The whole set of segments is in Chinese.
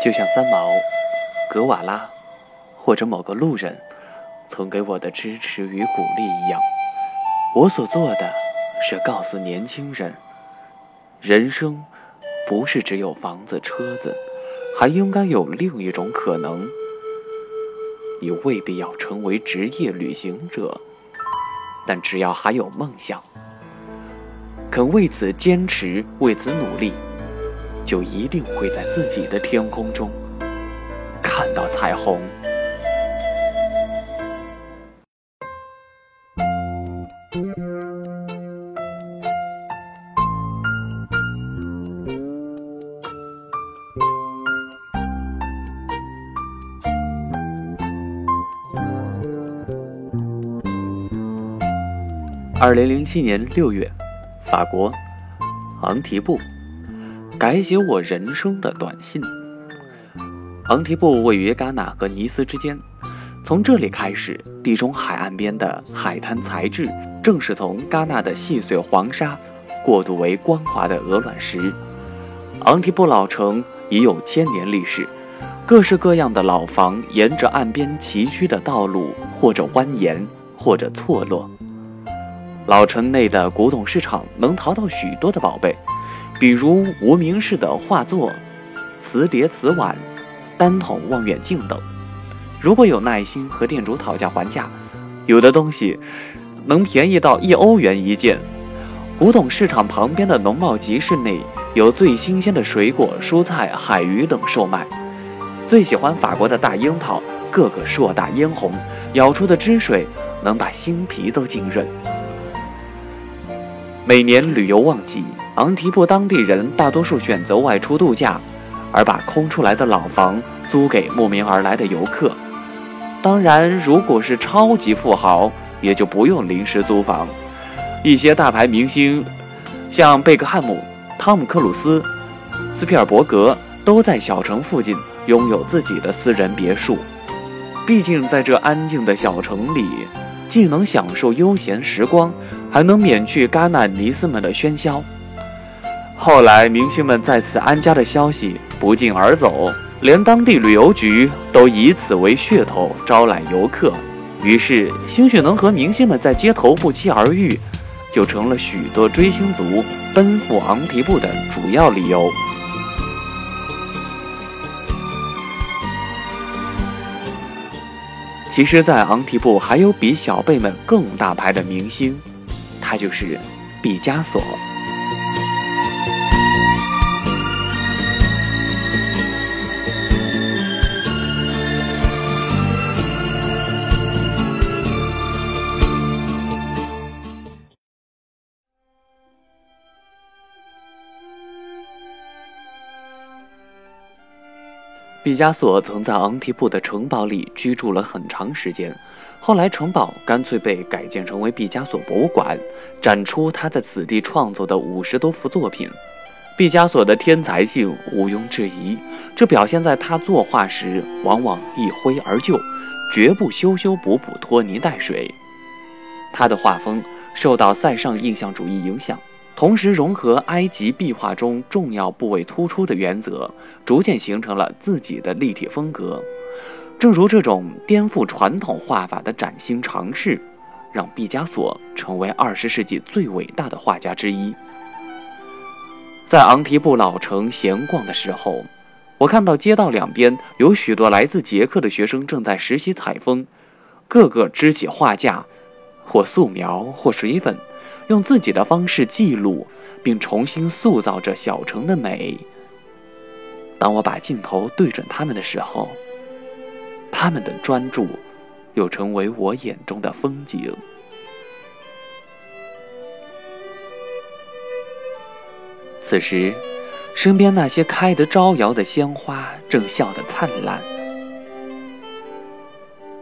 就像三毛、格瓦拉或者某个路人曾给我的支持与鼓励一样，我所做的是告诉年轻人：人生不是只有房子、车子，还应该有另一种可能。你未必要成为职业旅行者，但只要还有梦想，肯为此坚持、为此努力。就一定会在自己的天空中看到彩虹。二零零七年六月，法国昂提布。改写我人生的短信。昂提布位于戛纳和尼斯之间，从这里开始，地中海岸边的海滩材质正是从戛纳的细碎黄沙过渡为光滑的鹅卵石。昂提布老城已有千年历史，各式各样的老房沿着岸边崎岖的道路，或者蜿蜒，或者错落。老城内的古董市场能淘到许多的宝贝。比如无名氏的画作、瓷碟、瓷碗、单筒望远镜等。如果有耐心和店主讨价还价，有的东西能便宜到一欧元一件。古董市场旁边的农贸集市内有最新鲜的水果、蔬菜、海鱼等售卖。最喜欢法国的大樱桃，个个硕大嫣红，咬出的汁水能把心皮都浸润。每年旅游旺季，昂提布当地人大多数选择外出度假，而把空出来的老房租给慕名而来的游客。当然，如果是超级富豪，也就不用临时租房。一些大牌明星，像贝克汉姆、汤姆·克鲁斯、斯皮尔伯格，都在小城附近拥有自己的私人别墅。毕竟，在这安静的小城里。既能享受悠闲时光，还能免去戛纳尼斯们的喧嚣。后来，明星们在此安家的消息不胫而走，连当地旅游局都以此为噱头招揽游客。于是，兴许能和明星们在街头不期而遇，就成了许多追星族奔赴昂提布的主要理由。其实，在昂提布还有比小辈们更大牌的明星，他就是毕加索。毕加索曾在昂提布的城堡里居住了很长时间，后来城堡干脆被改建成为毕加索博物馆，展出他在此地创作的五十多幅作品。毕加索的天才性毋庸置疑，这表现在他作画时往往一挥而就，绝不修修补补、拖泥带水。他的画风受到塞尚印象主义影响。同时融合埃及壁画中重要部位突出的原则，逐渐形成了自己的立体风格。正如这种颠覆传统画法的崭新尝试，让毕加索成为二十世纪最伟大的画家之一。在昂提布老城闲逛的时候，我看到街道两边有许多来自捷克的学生正在实习采风，个个支起画架，或素描，或水粉。用自己的方式记录，并重新塑造着小城的美。当我把镜头对准他们的时候，他们的专注又成为我眼中的风景。此时，身边那些开得招摇的鲜花正笑得灿烂。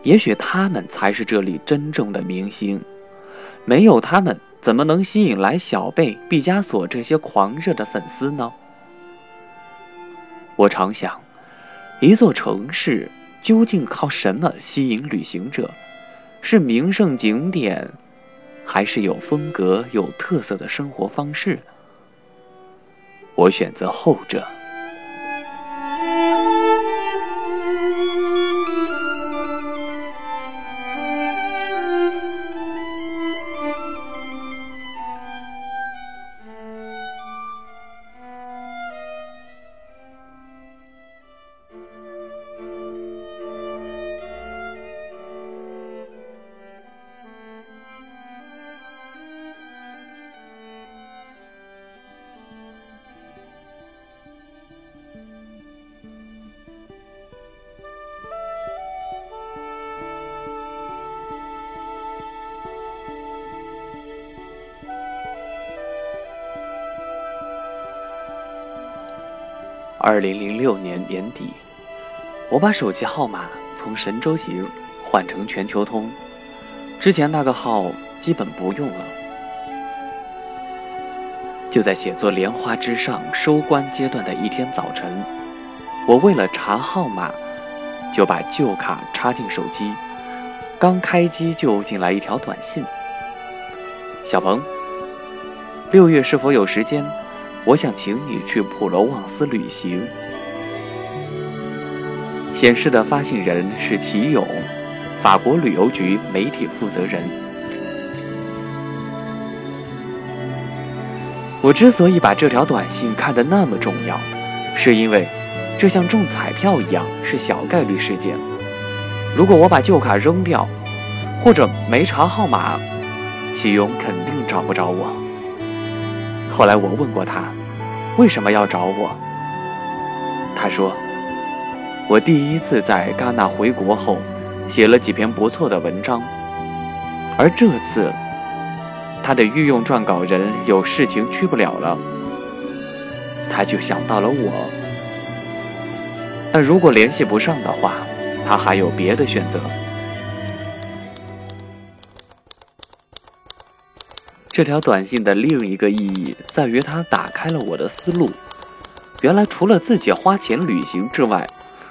也许他们才是这里真正的明星，没有他们。怎么能吸引来小贝、毕加索这些狂热的粉丝呢？我常想，一座城市究竟靠什么吸引旅行者？是名胜景点，还是有风格、有特色的生活方式？我选择后者。二零零六年年底，我把手机号码从神州行换成全球通，之前那个号基本不用了。就在写作《莲花之上》收官阶段的一天早晨，我为了查号码，就把旧卡插进手机，刚开机就进来一条短信：“小鹏，六月是否有时间？我想请你去普罗旺斯旅行。”显示的发信人是齐勇，法国旅游局媒体负责人。我之所以把这条短信看得那么重要，是因为这像中彩票一样是小概率事件。如果我把旧卡扔掉，或者没查号码，启勇肯定找不着我。后来我问过他，为什么要找我？他说，我第一次在戛纳回国后，写了几篇不错的文章，而这次。他的御用撰稿人有事情去不了了，他就想到了我。但如果联系不上的话，他还有别的选择。这条短信的另一个意义在于，它打开了我的思路。原来，除了自己花钱旅行之外，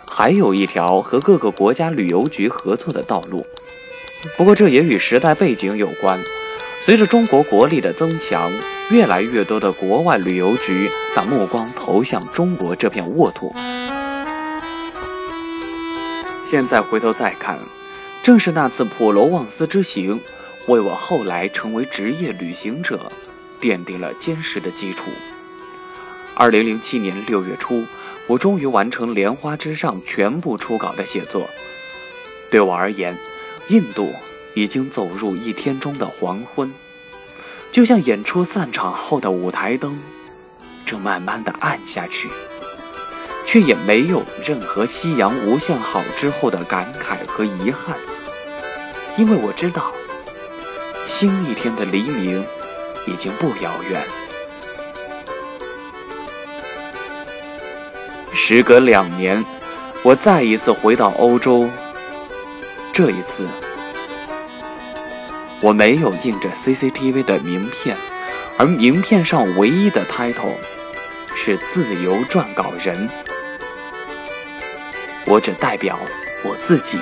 还有一条和各个国家旅游局合作的道路。不过，这也与时代背景有关。随着中国国力的增强，越来越多的国外旅游局把目光投向中国这片沃土。现在回头再看，正是那次普罗旺斯之行，为我后来成为职业旅行者奠定了坚实的基础。二零零七年六月初，我终于完成《莲花之上》全部初稿的写作。对我而言，印度。已经走入一天中的黄昏，就像演出散场后的舞台灯，正慢慢的暗下去，却也没有任何夕阳无限好之后的感慨和遗憾，因为我知道，新一天的黎明已经不遥远。时隔两年，我再一次回到欧洲，这一次。我没有印着 CCTV 的名片，而名片上唯一的 title 是自由撰稿人。我只代表我自己。